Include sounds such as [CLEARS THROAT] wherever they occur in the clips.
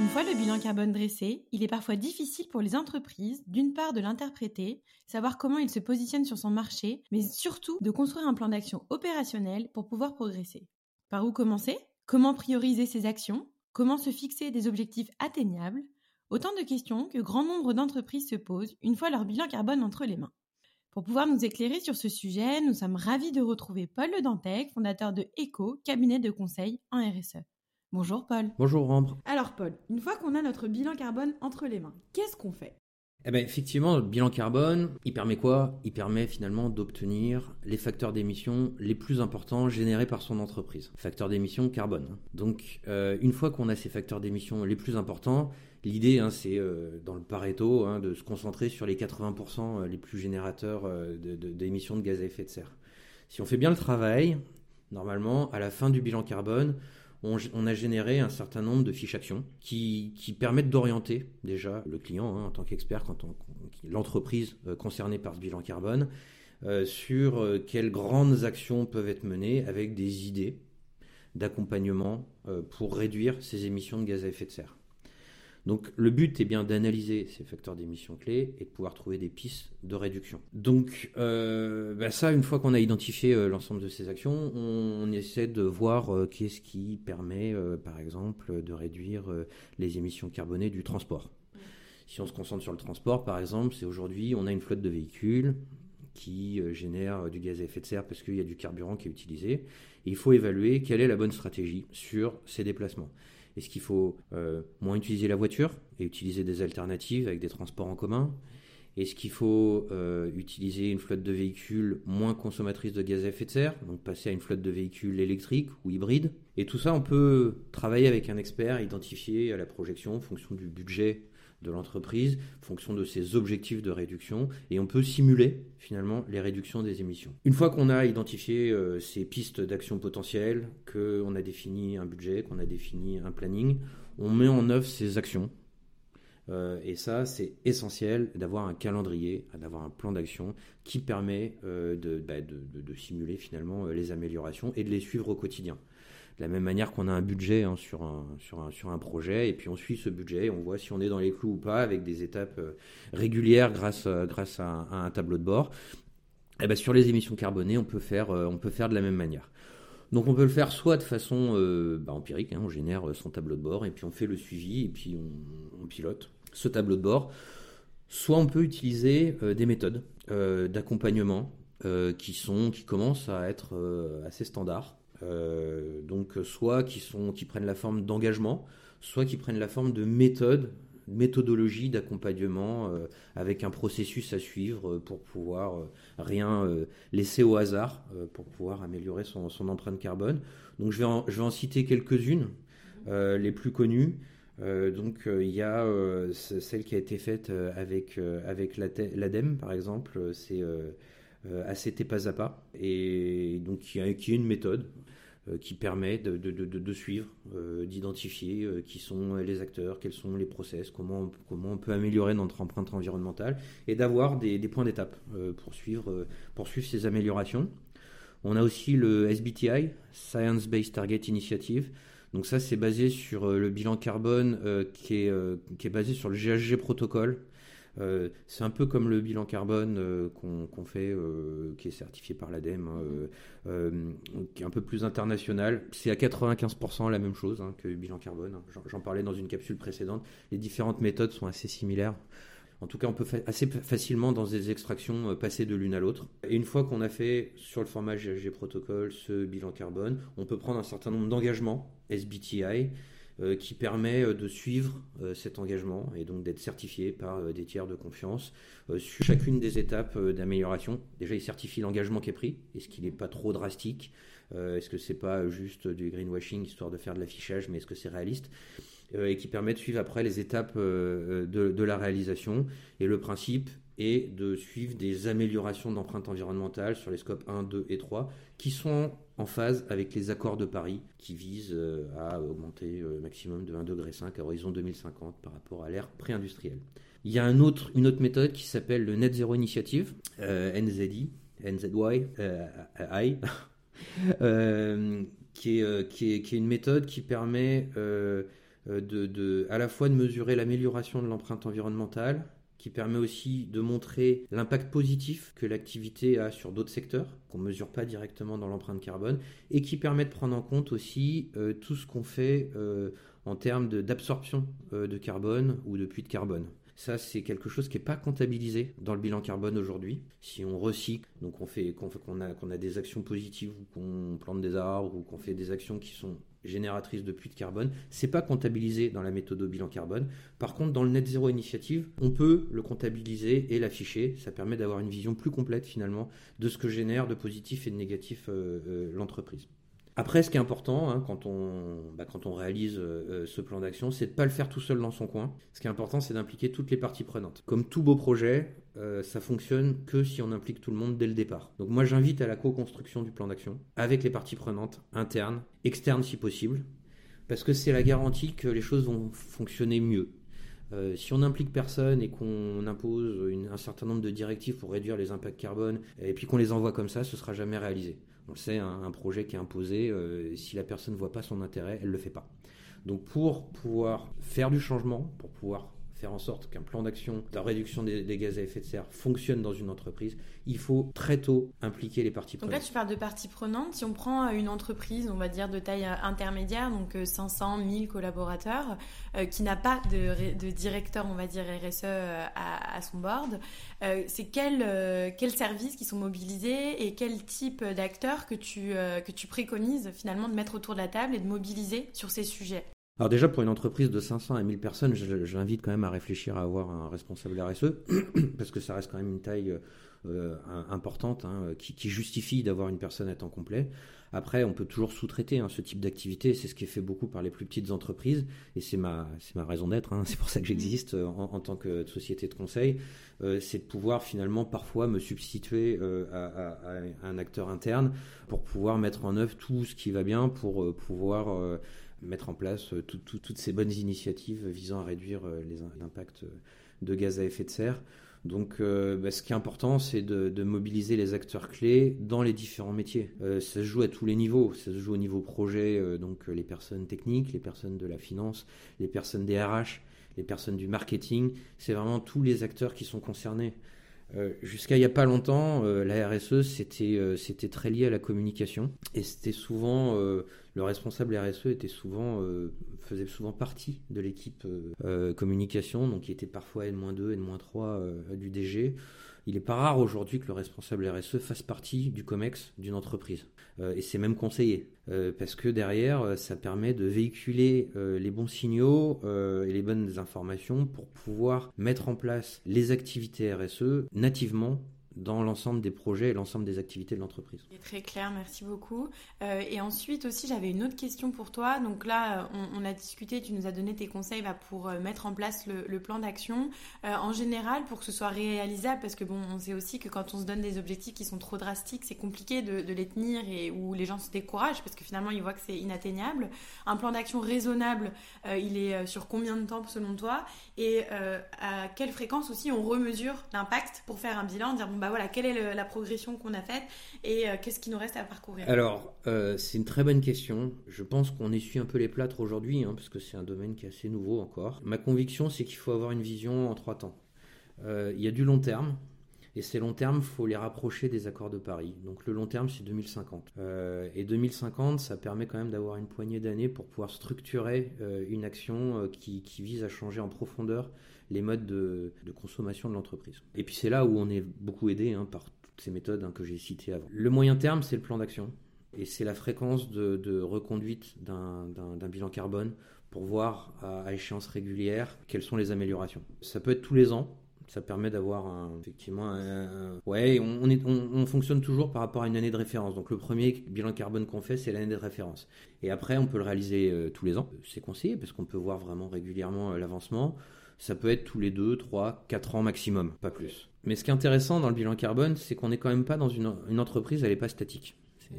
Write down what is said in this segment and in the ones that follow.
Une fois le bilan carbone dressé, il est parfois difficile pour les entreprises, d'une part de l'interpréter, savoir comment il se positionne sur son marché, mais surtout de construire un plan d'action opérationnel pour pouvoir progresser. Par où commencer? Comment prioriser ses actions? Comment se fixer des objectifs atteignables? Autant de questions que grand nombre d'entreprises se posent une fois leur bilan carbone entre les mains. Pour pouvoir nous éclairer sur ce sujet, nous sommes ravis de retrouver Paul Le Dantec, fondateur de ECO, cabinet de conseil en RSE. Bonjour Paul. Bonjour Ambre. Alors Paul, une fois qu'on a notre bilan carbone entre les mains, qu'est-ce qu'on fait? Eh ben, effectivement, le bilan carbone, il permet quoi? Il permet finalement d'obtenir les facteurs d'émission les plus importants générés par son entreprise. Facteurs d'émission carbone. Hein. Donc, euh, une fois qu'on a ces facteurs d'émission les plus importants, l'idée, hein, c'est euh, dans le Pareto, hein, de se concentrer sur les 80% euh, les plus générateurs d'émissions de, de gaz à effet de serre. Si on fait bien le travail, normalement, à la fin du bilan carbone, on, a généré un certain nombre de fiches actions qui, permettent d'orienter déjà le client hein, en tant qu'expert, quand l'entreprise euh, concernée par ce bilan carbone, euh, sur euh, quelles grandes actions peuvent être menées avec des idées d'accompagnement pour réduire ces émissions de gaz à effet de serre. Donc le but est bien d'analyser ces facteurs d'émission clés et de pouvoir trouver des pistes de réduction. Donc euh, bah ça, une fois qu'on a identifié euh, l'ensemble de ces actions, on, essaie de voir euh, qu'est-ce qui permet, par exemple, de réduire les émissions carbonées du transport. Si on se concentre sur le transport, par exemple, c'est aujourd'hui, on a une flotte de véhicules qui génère du gaz à effet de serre parce qu'il y a du carburant qui est utilisé. Il faut évaluer quelle est la bonne stratégie sur ces déplacements. Est-ce qu'il faut euh, moins utiliser la voiture et utiliser des alternatives avec des transports en commun? Est-ce qu'il faut euh, utiliser une flotte de véhicules moins consommatrice de gaz à effet de serre, donc passer à une flotte de véhicules électriques ou hybrides? Et tout ça, on peut travailler avec un expert, identifier à la projection en fonction du budget de l'entreprise, fonction de ses objectifs de réduction, et on peut simuler finalement les réductions des émissions. Une fois qu'on a identifié euh, ces pistes d'action potentielles, qu'on a défini un budget, qu'on a défini un planning, on met en œuvre ces actions. Euh, et ça, c'est essentiel d'avoir un calendrier, d'avoir un plan d'action qui permet euh, bah, de, de, simuler finalement les améliorations et de les suivre au quotidien. De la même manière qu'on a un budget hein, sur, un, sur, un, sur un projet, et puis on suit ce budget, on voit si on est dans les clous ou pas, avec des étapes euh, régulières grâce, euh, grâce à, un, tableau de bord. Eh ben sur les émissions carbonées, on peut, faire, euh, on peut faire de la même manière. Donc on peut le faire soit de façon bah, empirique, hein, on génère son tableau de bord, et puis on fait le suivi, et puis on, pilote ce tableau de bord. Soit on peut utiliser des méthodes d'accompagnement qui, sont, qui commencent à être assez standards. Euh, donc soit qui, sont, qui prennent la forme d'engagement, soit qui prennent la forme de méthode, méthodologie d'accompagnement euh, avec un processus à suivre pour pouvoir euh, rien laisser au hasard, pour pouvoir améliorer son, empreinte carbone. Donc je vais en, je vais en citer quelques-unes, les plus connues. donc il y a celle qui a été faite avec, avec l'ADEME par exemple, c'est ACT pas à pas, et donc qui, est une méthode euh, qui permet de, suivre, euh, d'identifier euh, qui sont les acteurs, quels sont les process, comment, comment on peut améliorer notre empreinte environnementale et d'avoir des, des, points d'étape pour, suivre, pour suivre ces améliorations. On a aussi le SBTI, Science Based Target Initiative. Donc ça, c'est basé sur le bilan carbone qui, est, qui est basé sur le GHG protocole, euh, c'est un peu comme le bilan carbone euh, qu'on fait, euh, qui est certifié par l'ADEME, qui est un peu plus international. C'est à 95% la même chose hein, que le bilan carbone. Hein. J'en parlais dans une capsule précédente. Les différentes méthodes sont assez similaires. En tout cas, on peut assez facilement dans des extractions passer de l'une à l'autre. Et une fois qu'on a fait sur le format GHG Protocol ce bilan carbone, on peut prendre un certain nombre d'engagements SBTI qui permet euh, de suivre euh, cet engagement et donc d'être certifié par des tiers de confiance sur chacune des étapes d'amélioration. Déjà, il certifie l'engagement qui est pris. Est-ce qu'il n'est pas trop drastique? Est-ce que c'est pas juste du greenwashing histoire de faire de l'affichage, mais est-ce que c'est réaliste? Et qui permet de suivre après les étapes de, la réalisation. Et le principe et de suivre des améliorations d'empreinte environnementale sur les scopes 1, 2 et 3 qui sont en phase avec les accords de Paris qui visent euh, à augmenter euh, maximum de 1,5 degré à horizon 2050 par rapport à l'ère pré-industrielle. Il y a une autre méthode qui s'appelle le Net Zero Initiative, euh, NZI, NZY, [LAUGHS] qui, est, une méthode qui permet de, à la fois de mesurer l'amélioration de l'empreinte environnementale, qui permet aussi de montrer l'impact positif que l'activité a sur d'autres secteurs, qu'on ne mesure pas directement dans l'empreinte carbone, et qui permet de prendre en compte aussi euh, tout ce qu'on fait euh, en termes d'absorption euh, de, carbone ou de puits de carbone. Ça, c'est quelque chose qui n'est pas comptabilisé dans le bilan carbone aujourd'hui. Si on recycle, donc on fait qu'on a, a des actions positives ou qu'on plante des arbres ou qu'on fait des actions qui sont génératrice de puits de carbone. C'est pas comptabilisé dans la méthode au bilan carbone. Par contre, dans le Net Zero Initiative, on peut le comptabiliser et l'afficher. Ça permet d'avoir une vision plus complète finalement de ce que génère de positif et de négatif euh, euh, l'entreprise. Après, ce qui est important hein, quand, on, bah, quand on réalise euh, euh, ce plan d'action, c'est de ne pas le faire tout seul dans son coin. Ce qui est important, c'est d'impliquer toutes les parties prenantes. Comme tout beau projet, euh, ça fonctionne que si on implique tout le monde dès le départ. Donc moi, j'invite à la co-construction du plan d'action avec les parties prenantes, internes, externes si possible, parce que c'est la garantie que les choses vont fonctionner mieux. si on n'implique personne et qu'on impose un certain nombre de directives pour réduire les impacts carbone, et puis qu'on les envoie comme ça, ce sera jamais réalisé. On le sait, un, projet qui est imposé, euh, si la personne ne voit pas son intérêt, elle ne le fait pas. Donc pour pouvoir faire du changement, pour pouvoir faire en sorte qu'un plan d'action de réduction des, gaz à effet de serre fonctionne dans une entreprise, il faut très tôt impliquer les parties prenantes. Donc là, tu parles de parties prenantes. Si on prend euh, une entreprise, on va dire de taille euh, intermédiaire, donc 500, 1000 collaborateurs, qui n'a pas de, directeur, on va dire RSE à, son board, c'est quels quel services qui sont mobilisés et quel type d'acteurs que, tu que tu préconises finalement de mettre autour de la table et de mobiliser sur ces sujets? Alors déjà, pour une entreprise de 500 à 1000 personnes, j'invite quand même à réfléchir à avoir un responsable RSE, [CLEARS THROAT] parce que ça reste quand même une taille euh, importante hein, qui, justifie d'avoir une personne à temps complet. Après, on peut toujours sous-traiter hein, ce type d'activité, c'est ce qui est fait beaucoup par les plus petites entreprises, et c'est ma, ma raison d'être, hein. [LAUGHS] c'est pour ça que j'existe euh, en, tant que société de conseil, euh, c'est de pouvoir finalement parfois me substituer à, un acteur interne pour pouvoir mettre en œuvre tout ce qui va bien, pour pouvoir mettre en place euh, toutes ces bonnes initiatives visant à réduire euh, les impacts de gaz à effet de serre. Donc, euh, bah, ce qui est important, c'est de, mobiliser les acteurs clés dans les différents métiers. ça se joue à tous les niveaux. Ça se joue au niveau projet, donc les personnes techniques, les personnes de la finance, les personnes des RH, les personnes du marketing. C'est vraiment tous les acteurs qui sont concernés. Jusqu'à il n'y a pas longtemps, la RSE, c'était très lié à la communication. Et c'était souvent le responsable RSE était souvent, euh, faisait souvent partie de l'équipe euh, euh, communication, donc il était parfois N-2, N-3 du DG. Il n'est pas rare aujourd'hui que le responsable RSE fasse partie du COMEX d'une entreprise. et c'est même conseillé. parce que derrière, ça permet de véhiculer les bons signaux et les bonnes informations pour pouvoir mettre en place les activités RSE nativement dans l'ensemble des projets et l'ensemble des activités de l'entreprise. Très clair, merci beaucoup. Euh, et ensuite aussi, j'avais une autre question pour toi. Donc là, on, a discuté, tu nous as donné tes conseils bah, pour euh, mettre en place le, plan d'action. Euh, en général, pour que ce soit réalisable, parce que bon, on sait aussi que quand on se donne des objectifs qui sont trop drastiques, c'est compliqué de, les tenir et où les gens se découragent parce que finalement, ils voient que c'est inatteignable. Un plan d'action raisonnable, il est sur combien de temps selon toi? Et à quelle fréquence aussi on remesure l'impact pour faire un bilan, dire bon bah voilà, quelle est la progression qu'on a faite et euh, qu'est-ce qui nous reste à parcourir? Alors, euh, c'est une très bonne question. Je pense qu'on essuie un peu les plâtres aujourd'hui, hein, parce que c'est un domaine qui est assez nouveau encore. Ma conviction, c'est qu'il faut avoir une vision en trois temps. Euh, il y a du long terme, et ces longs termes, il faut les rapprocher des accords de Paris. Donc le long terme, c'est 2050. et 2050, ça permet quand même d'avoir une poignée d'années pour pouvoir structurer une action qui, vise à changer en profondeur les modes de, consommation de l'entreprise. Et puis c'est là où on est beaucoup aidé hein, par toutes ces méthodes hein, que j'ai citées avant. Le moyen terme, c'est le plan d'action. Et c'est la fréquence de, reconduite d'un bilan carbone pour voir à, échéance régulière quelles sont les améliorations. Ça peut être tous les ans, ça permet d'avoir effectivement un, ouais on, on, fonctionne toujours par rapport à une année de référence donc le premier bilan carbone qu'on fait c'est l'année de référence et après on peut le réaliser euh, tous les ans c'est conseillé parce qu'on peut voir vraiment régulièrement euh, l'avancement ça peut être tous les 2, 3, 4 ans maximum, pas plus. Mais ce qui est intéressant dans le bilan carbone, c'est qu'on n'est quand même pas dans une, entreprise, elle n'est pas statique.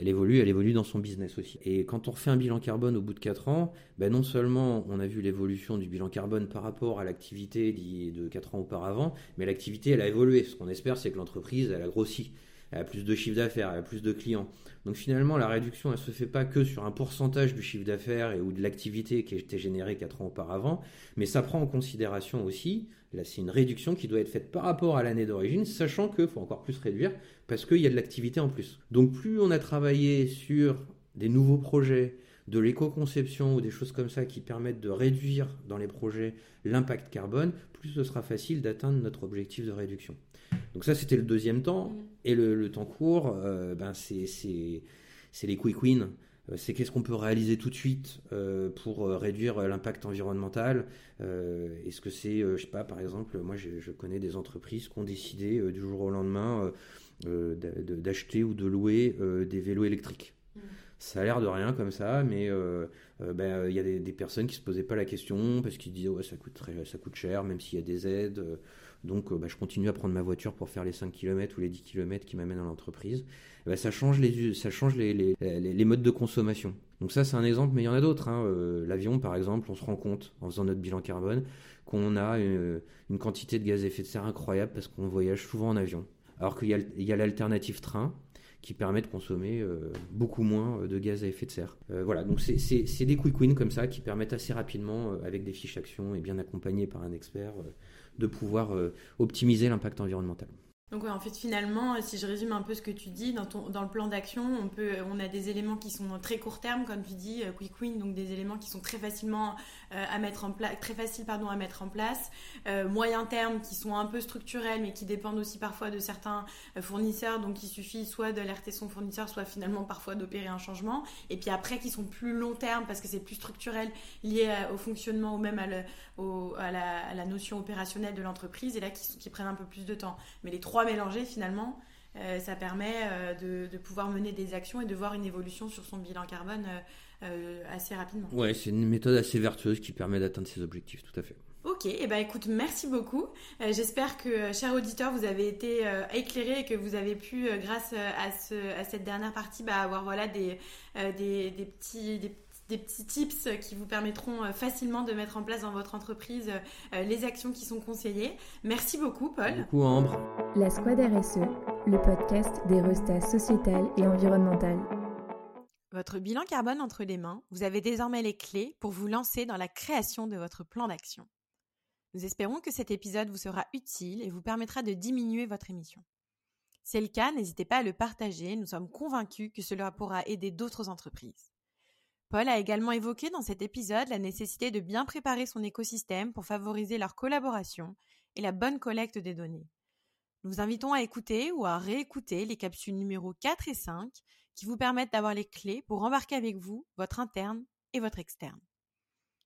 Elle évolue, elle évolue dans son business aussi. Et quand on refait un bilan carbone au bout de 4 ans, ben non seulement on a vu l'évolution du bilan carbone par rapport à l'activité de 4 ans auparavant, mais l'activité elle a évolué. Ce qu'on espère, c'est que l'entreprise elle a grossi elle a plus de chiffre d'affaires, elle a plus de clients. Donc finalement, la réduction, elle se fait pas que sur un pourcentage du chiffre d'affaires et ou de l'activité qui été générée 4 ans auparavant, mais ça prend en considération aussi, là c'est une réduction qui doit être faite par rapport à l'année d'origine, sachant qu'il faut encore plus réduire parce qu'il y a de l'activité en plus. Donc plus on a travaillé sur des nouveaux projets, de l'éco-conception ou des choses comme ça qui permettent de réduire dans les projets l'impact carbone, plus ce sera facile d'atteindre notre objectif de réduction. Donc ça, c'était le deuxième temps. Mm. Et le, temps court, euh, ben c'est les quick wins. Euh, c'est qu'est-ce qu'on peut réaliser tout de suite euh, pour réduire l'impact environnemental. Est-ce que c'est, je sais pas, par exemple, moi je, connais des entreprises qui ont décidé du jour au lendemain d'acheter ou de louer des vélos électriques. Ça a l'air de rien comme ça, mais ben, il y a des, personnes qui se posaient pas la question parce qu'ils disaient ouais ça coûte ça coûte cher, même s'il y a des aides. Donc euh, bah, je continue à prendre ma voiture pour faire les 5 km ou les 10 km qui m'amènent à l'entreprise. Bah, ça change, les, ça change les, les, modes de consommation. Donc ça c'est un exemple, mais il y en a d'autres. Hein. Euh, l'avion par exemple, on se rend compte en faisant notre bilan carbone qu'on a une, une, quantité de gaz à effet de serre incroyable parce qu'on voyage souvent en avion. Alors qu'il y a l'alternative train qui permet de consommer euh, beaucoup moins de gaz à effet de serre. voilà, donc c'est des quick wins comme ça qui permettent assez rapidement, avec des fiches actions et bien accompagnés par un expert, de pouvoir euh, optimiser l'impact environnemental. Donc en fait finalement, si je résume un peu ce que tu dis, dans, ton, dans le plan d'action, on, peut, on a des éléments qui sont très court terme, comme tu dis, euh, quick win, donc des éléments qui sont très facilement euh, à mettre en place, très faciles pardon à mettre en place, euh, moyen terme qui sont un peu structurels, mais qui dépendent aussi parfois de certains fournisseurs, donc il suffit soit d'alerter son fournisseur, soit finalement parfois d'opérer un changement, et puis après qui sont plus long terme parce que c'est plus structurel, lié au fonctionnement ou même à, la, notion opérationnelle de l'entreprise, et là qui, qui prennent un peu plus de temps. Mais les trois mélanger finalement, euh, ça permet euh, de, pouvoir mener des actions et de voir une évolution sur son bilan carbone euh, assez rapidement. Ouais, c'est une méthode assez vertueuse qui permet d'atteindre ses objectifs, tout à fait. Ok, et eh ben écoute, merci beaucoup. J'espère que, chers auditeurs, vous avez été éclairés et que vous avez pu, grâce à, ce, à cette dernière partie, bah, avoir voilà, des, des, des petits, des des petits tips qui vous permettront euh, facilement de mettre en place dans votre entreprise euh, les actions qui sont conseillées. Merci beaucoup, Paul. Merci beaucoup, Ambre. La Squad RSE, le podcast des restats sociétal et environnemental. Votre bilan carbone entre les mains, vous avez désormais les clés pour vous lancer dans la création de votre plan d'action. Nous espérons que cet épisode vous sera utile et vous permettra de diminuer votre émission. Si c'est le cas, n'hésitez pas à le partager, nous sommes convaincus que cela pourra aider d'autres entreprises. Paul a également évoqué dans cet épisode la nécessité de bien préparer son écosystème pour favoriser leur collaboration et la bonne collecte des données. Nous vous invitons à écouter ou à réécouter les capsules numéro 4 et 5 qui vous permettent d'avoir les clés pour embarquer avec vous votre interne et votre externe.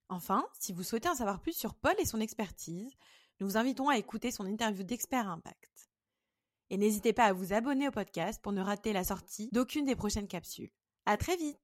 Enfin, si vous souhaitez en savoir plus sur Paul et son expertise, nous vous invitons à écouter son interview d'expert impact. Et n'hésitez pas à vous abonner au podcast pour ne rater la sortie d'aucune des prochaines capsules. À très vite!